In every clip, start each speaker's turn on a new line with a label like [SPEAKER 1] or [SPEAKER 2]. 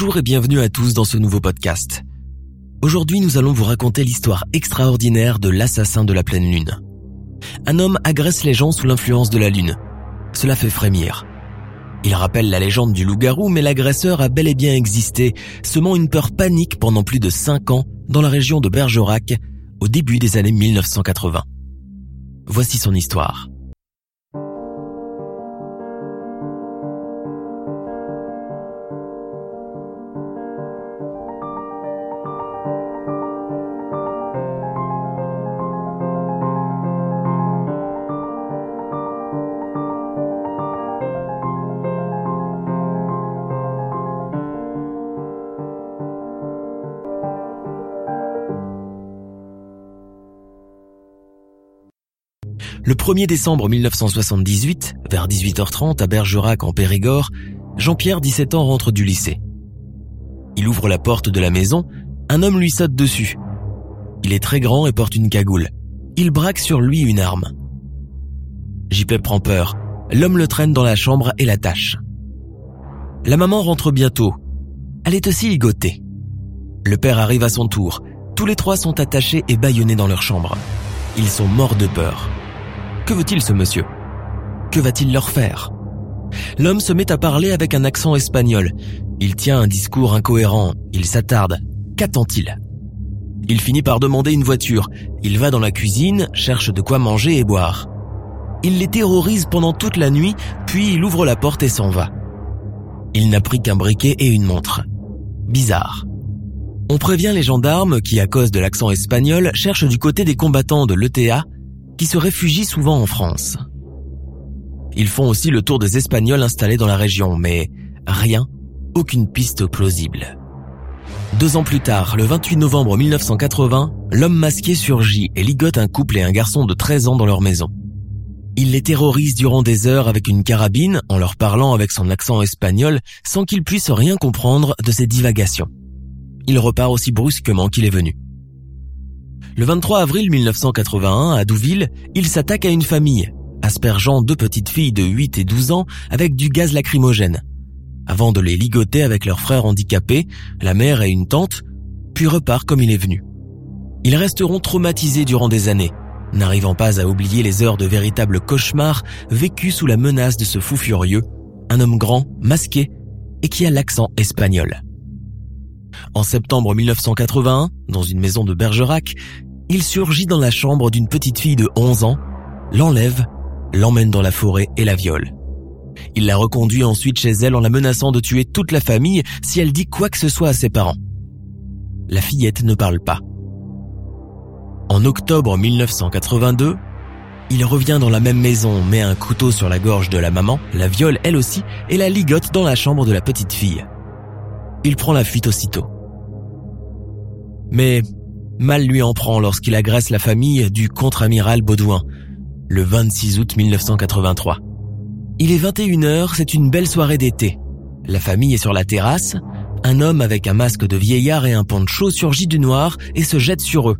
[SPEAKER 1] Bonjour et bienvenue à tous dans ce nouveau podcast. Aujourd'hui, nous allons vous raconter l'histoire extraordinaire de l'assassin de la pleine lune. Un homme agresse les gens sous l'influence de la lune. Cela fait frémir. Il rappelle la légende du loup-garou, mais l'agresseur a bel et bien existé, semant une peur panique pendant plus de 5 ans dans la région de Bergerac, au début des années 1980. Voici son histoire. Le 1er décembre 1978, vers 18h30 à Bergerac en Périgord, Jean-Pierre, 17 ans, rentre du lycée. Il ouvre la porte de la maison, un homme lui saute dessus. Il est très grand et porte une cagoule. Il braque sur lui une arme. JP prend peur. L'homme le traîne dans la chambre et l'attache. La maman rentre bientôt. Elle est aussi ligotée. Le père arrive à son tour. Tous les trois sont attachés et bâillonnés dans leur chambre. Ils sont morts de peur. Que veut-il ce monsieur? Que va-t-il leur faire? L'homme se met à parler avec un accent espagnol. Il tient un discours incohérent. Il s'attarde. Qu'attend-il? Il finit par demander une voiture. Il va dans la cuisine, cherche de quoi manger et boire. Il les terrorise pendant toute la nuit, puis il ouvre la porte et s'en va. Il n'a pris qu'un briquet et une montre. Bizarre. On prévient les gendarmes qui, à cause de l'accent espagnol, cherchent du côté des combattants de l'ETA qui se réfugient souvent en France. Ils font aussi le tour des Espagnols installés dans la région, mais rien, aucune piste plausible. Deux ans plus tard, le 28 novembre 1980, l'homme masqué surgit et ligote un couple et un garçon de 13 ans dans leur maison. Il les terrorise durant des heures avec une carabine en leur parlant avec son accent espagnol sans qu'ils puissent rien comprendre de ses divagations. Il repart aussi brusquement qu'il est venu. Le 23 avril 1981, à Douville, il s'attaque à une famille, aspergeant deux petites filles de 8 et 12 ans avec du gaz lacrymogène, avant de les ligoter avec leurs frères handicapés, la mère et une tante, puis repart comme il est venu. Ils resteront traumatisés durant des années, n'arrivant pas à oublier les heures de véritables cauchemars vécus sous la menace de ce fou furieux, un homme grand, masqué, et qui a l'accent espagnol. En septembre 1981, dans une maison de Bergerac, il surgit dans la chambre d'une petite fille de 11 ans, l'enlève, l'emmène dans la forêt et la viole. Il la reconduit ensuite chez elle en la menaçant de tuer toute la famille si elle dit quoi que ce soit à ses parents. La fillette ne parle pas. En octobre 1982, il revient dans la même maison, met un couteau sur la gorge de la maman, la viole elle aussi et la ligote dans la chambre de la petite fille. Il prend la fuite aussitôt. Mais mal lui en prend lorsqu'il agresse la famille du contre-amiral Baudouin, le 26 août 1983. Il est 21h, c'est une belle soirée d'été. La famille est sur la terrasse, un homme avec un masque de vieillard et un poncho surgit du noir et se jette sur eux,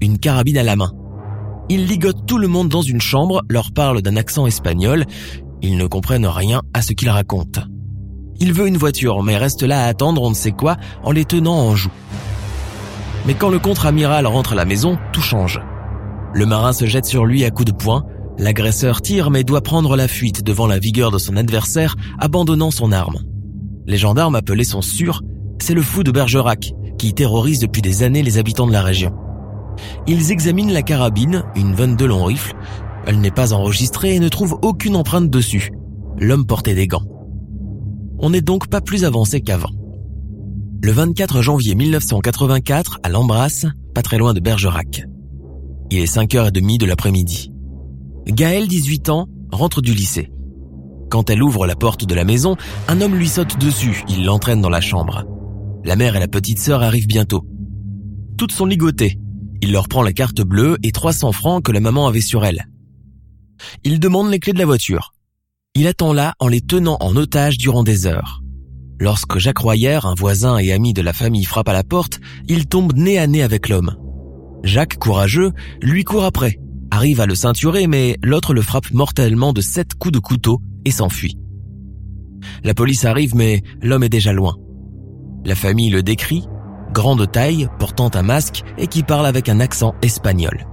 [SPEAKER 1] une carabine à la main. Il ligote tout le monde dans une chambre, leur parle d'un accent espagnol, ils ne comprennent rien à ce qu'il raconte. Il veut une voiture, mais reste là à attendre on ne sait quoi en les tenant en joue. Mais quand le contre-amiral rentre à la maison, tout change. Le marin se jette sur lui à coups de poing, l'agresseur tire mais doit prendre la fuite devant la vigueur de son adversaire, abandonnant son arme. Les gendarmes appelés sont sûrs, c'est le fou de Bergerac, qui terrorise depuis des années les habitants de la région. Ils examinent la carabine, une 22 long rifle. Elle n'est pas enregistrée et ne trouve aucune empreinte dessus. L'homme portait des gants. On n'est donc pas plus avancé qu'avant. Le 24 janvier 1984, à l'Embrasse, pas très loin de Bergerac. Il est 5h30 de l'après-midi. Gaëlle, 18 ans, rentre du lycée. Quand elle ouvre la porte de la maison, un homme lui saute dessus, il l'entraîne dans la chambre. La mère et la petite sœur arrivent bientôt. Toutes sont ligotées. Il leur prend la carte bleue et 300 francs que la maman avait sur elle. Il demande les clés de la voiture. Il attend là en les tenant en otage durant des heures. Lorsque Jacques Royer, un voisin et ami de la famille, frappe à la porte, il tombe nez à nez avec l'homme. Jacques, courageux, lui court après, arrive à le ceinturer, mais l'autre le frappe mortellement de sept coups de couteau et s'enfuit. La police arrive, mais l'homme est déjà loin. La famille le décrit, grande taille, portant un masque et qui parle avec un accent espagnol.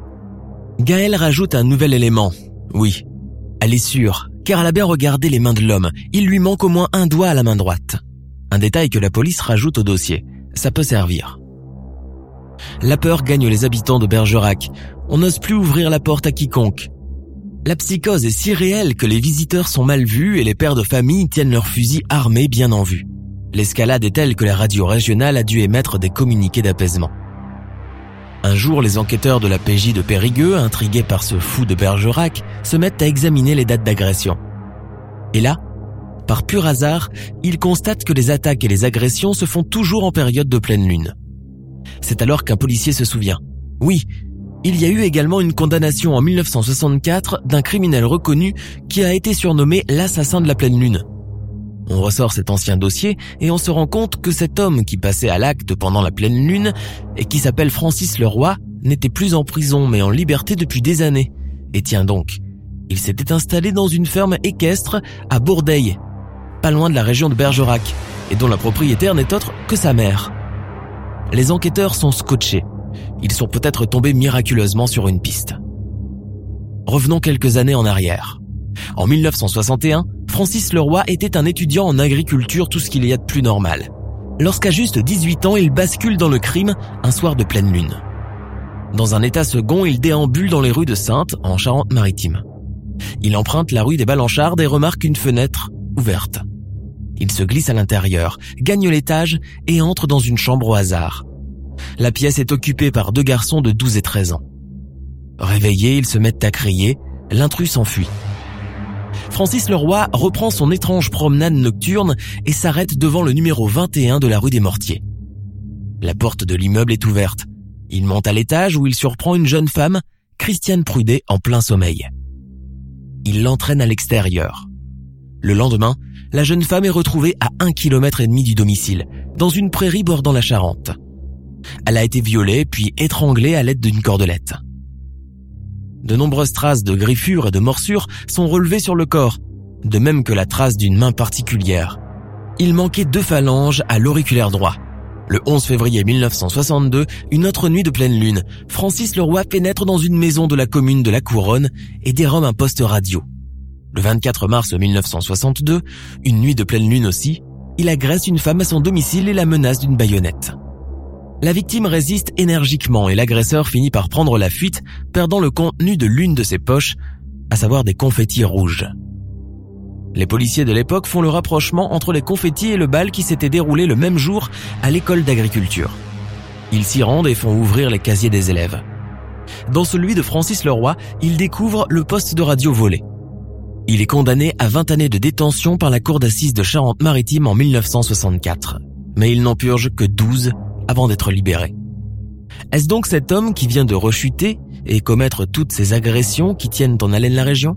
[SPEAKER 1] Gaël rajoute un nouvel élément. Oui, elle est sûre, car elle a bien regardé les mains de l'homme. Il lui manque au moins un doigt à la main droite. Un détail que la police rajoute au dossier. Ça peut servir. La peur gagne les habitants de Bergerac. On n'ose plus ouvrir la porte à quiconque. La psychose est si réelle que les visiteurs sont mal vus et les pères de famille tiennent leurs fusils armés bien en vue. L'escalade est telle que la radio régionale a dû émettre des communiqués d'apaisement. Un jour, les enquêteurs de la PJ de Périgueux, intrigués par ce fou de Bergerac, se mettent à examiner les dates d'agression. Et là, par pur hasard, ils constatent que les attaques et les agressions se font toujours en période de pleine lune. C'est alors qu'un policier se souvient. Oui, il y a eu également une condamnation en 1964 d'un criminel reconnu qui a été surnommé l'assassin de la pleine lune. On ressort cet ancien dossier et on se rend compte que cet homme qui passait à l'acte pendant la pleine lune et qui s'appelle Francis Leroy n'était plus en prison mais en liberté depuis des années. Et tiens donc, il s'était installé dans une ferme équestre à Bourdeille, pas loin de la région de Bergerac, et dont la propriétaire n'est autre que sa mère. Les enquêteurs sont scotchés. Ils sont peut-être tombés miraculeusement sur une piste. Revenons quelques années en arrière. En 1961, Francis Leroy était un étudiant en agriculture, tout ce qu'il y a de plus normal. Lorsqu'à juste 18 ans, il bascule dans le crime un soir de pleine lune. Dans un état second, il déambule dans les rues de Sainte, en Charente-Maritime. Il emprunte la rue des Balanchardes et remarque une fenêtre ouverte. Il se glisse à l'intérieur, gagne l'étage et entre dans une chambre au hasard. La pièce est occupée par deux garçons de 12 et 13 ans. Réveillés, ils se mettent à crier, l'intrus s'enfuit. Francis Leroy reprend son étrange promenade nocturne et s'arrête devant le numéro 21 de la rue des Mortiers. La porte de l'immeuble est ouverte. Il monte à l'étage où il surprend une jeune femme, Christiane Prudet, en plein sommeil. Il l'entraîne à l'extérieur. Le lendemain, la jeune femme est retrouvée à un kilomètre et demi du domicile, dans une prairie bordant la Charente. Elle a été violée puis étranglée à l'aide d'une cordelette. De nombreuses traces de griffures et de morsures sont relevées sur le corps, de même que la trace d'une main particulière. Il manquait deux phalanges à l'auriculaire droit. Le 11 février 1962, une autre nuit de pleine lune, Francis Leroy pénètre dans une maison de la commune de La Couronne et dérobe un poste radio. Le 24 mars 1962, une nuit de pleine lune aussi, il agresse une femme à son domicile et la menace d'une baïonnette. La victime résiste énergiquement et l'agresseur finit par prendre la fuite, perdant le contenu de l'une de ses poches, à savoir des confettis rouges. Les policiers de l'époque font le rapprochement entre les confettis et le bal qui s'était déroulé le même jour à l'école d'agriculture. Ils s'y rendent et font ouvrir les casiers des élèves. Dans celui de Francis Leroy, ils découvrent le poste de radio volé. Il est condamné à 20 années de détention par la cour d'assises de Charente-Maritime en 1964. Mais il n'en purge que 12 avant d'être libéré. Est-ce donc cet homme qui vient de rechuter et commettre toutes ces agressions qui tiennent en haleine la région?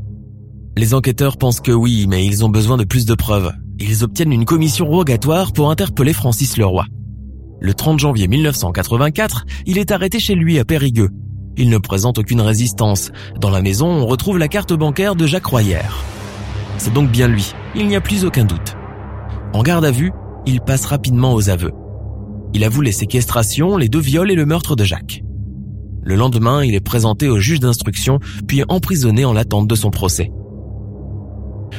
[SPEAKER 1] Les enquêteurs pensent que oui, mais ils ont besoin de plus de preuves. Ils obtiennent une commission rogatoire pour interpeller Francis Leroy. Le 30 janvier 1984, il est arrêté chez lui à Périgueux. Il ne présente aucune résistance. Dans la maison, on retrouve la carte bancaire de Jacques Royer. C'est donc bien lui, il n'y a plus aucun doute. En garde à vue, il passe rapidement aux aveux. Il avoue les séquestrations, les deux viols et le meurtre de Jacques. Le lendemain, il est présenté au juge d'instruction, puis emprisonné en l'attente de son procès.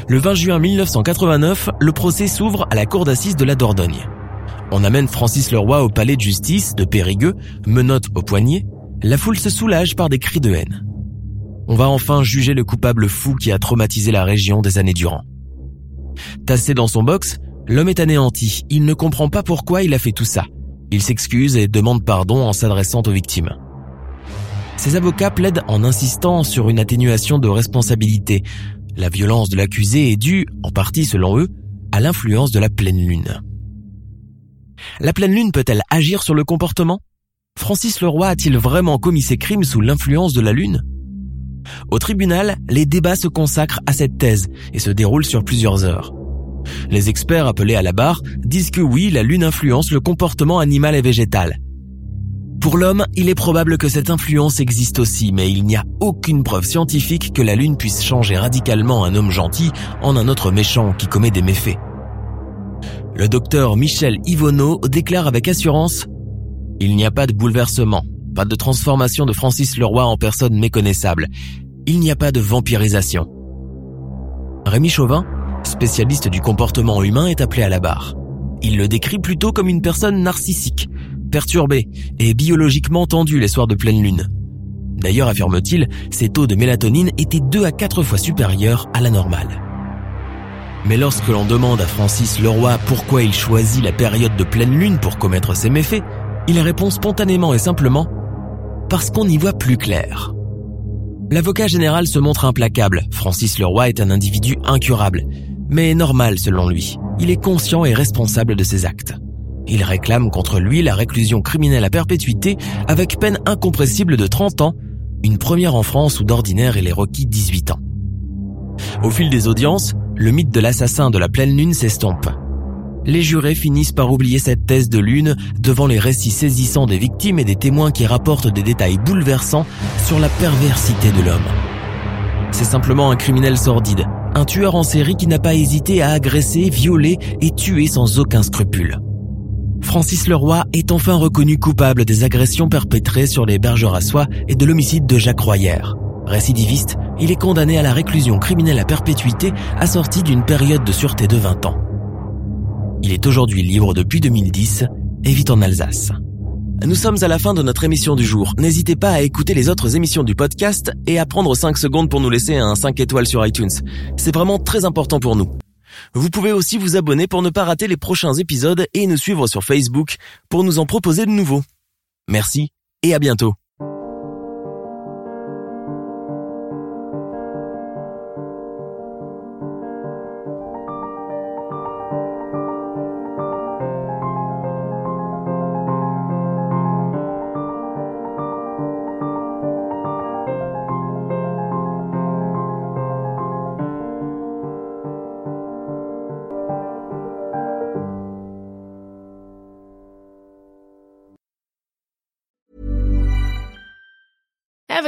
[SPEAKER 1] Le 20 juin 1989, le procès s'ouvre à la cour d'assises de la Dordogne. On amène Francis Leroy au palais de justice de Périgueux, menotte au poignet. La foule se soulage par des cris de haine. On va enfin juger le coupable fou qui a traumatisé la région des années durant. Tassé dans son box, L'homme est anéanti, il ne comprend pas pourquoi il a fait tout ça. Il s'excuse et demande pardon en s'adressant aux victimes. Ses avocats plaident en insistant sur une atténuation de responsabilité. La violence de l'accusé est due, en partie selon eux, à l'influence de la pleine lune. La pleine lune peut-elle agir sur le comportement? Francis Leroy a-t-il vraiment commis ses crimes sous l'influence de la lune? Au tribunal, les débats se consacrent à cette thèse et se déroulent sur plusieurs heures. Les experts appelés à la barre disent que oui, la lune influence le comportement animal et végétal. Pour l'homme, il est probable que cette influence existe aussi, mais il n'y a aucune preuve scientifique que la lune puisse changer radicalement un homme gentil en un autre méchant qui commet des méfaits. Le docteur Michel Yvonneau déclare avec assurance Il n'y a pas de bouleversement, pas de transformation de Francis Leroy en personne méconnaissable. Il n'y a pas de vampirisation. Rémi Chauvin, spécialiste du comportement humain, est appelé à la barre. Il le décrit plutôt comme une personne narcissique, perturbée et biologiquement tendue les soirs de pleine lune. D'ailleurs, affirme-t-il, ses taux de mélatonine étaient deux à quatre fois supérieurs à la normale. Mais lorsque l'on demande à Francis Leroy pourquoi il choisit la période de pleine lune pour commettre ses méfaits, il répond spontanément et simplement parce qu'on y voit plus clair. L'avocat général se montre implacable. Francis Leroy est un individu incurable, mais normal selon lui. Il est conscient et responsable de ses actes. Il réclame contre lui la réclusion criminelle à perpétuité avec peine incompressible de 30 ans, une première en France où d'ordinaire il est requis 18 ans. Au fil des audiences, le mythe de l'assassin de la pleine lune s'estompe. Les jurés finissent par oublier cette thèse de lune devant les récits saisissants des victimes et des témoins qui rapportent des détails bouleversants sur la perversité de l'homme. C'est simplement un criminel sordide, un tueur en série qui n'a pas hésité à agresser, violer et tuer sans aucun scrupule. Francis Leroy est enfin reconnu coupable des agressions perpétrées sur les soie et de l'homicide de Jacques Royer. Récidiviste, il est condamné à la réclusion criminelle à perpétuité assortie d'une période de sûreté de 20 ans. Il est aujourd'hui libre depuis 2010 et vit en Alsace. Nous sommes à la fin de notre émission du jour. N'hésitez pas à écouter les autres émissions du podcast et à prendre 5 secondes pour nous laisser un 5 étoiles sur iTunes. C'est vraiment très important pour nous. Vous pouvez aussi vous abonner pour ne pas rater les prochains épisodes et nous suivre sur Facebook pour nous en proposer de nouveaux. Merci et à bientôt.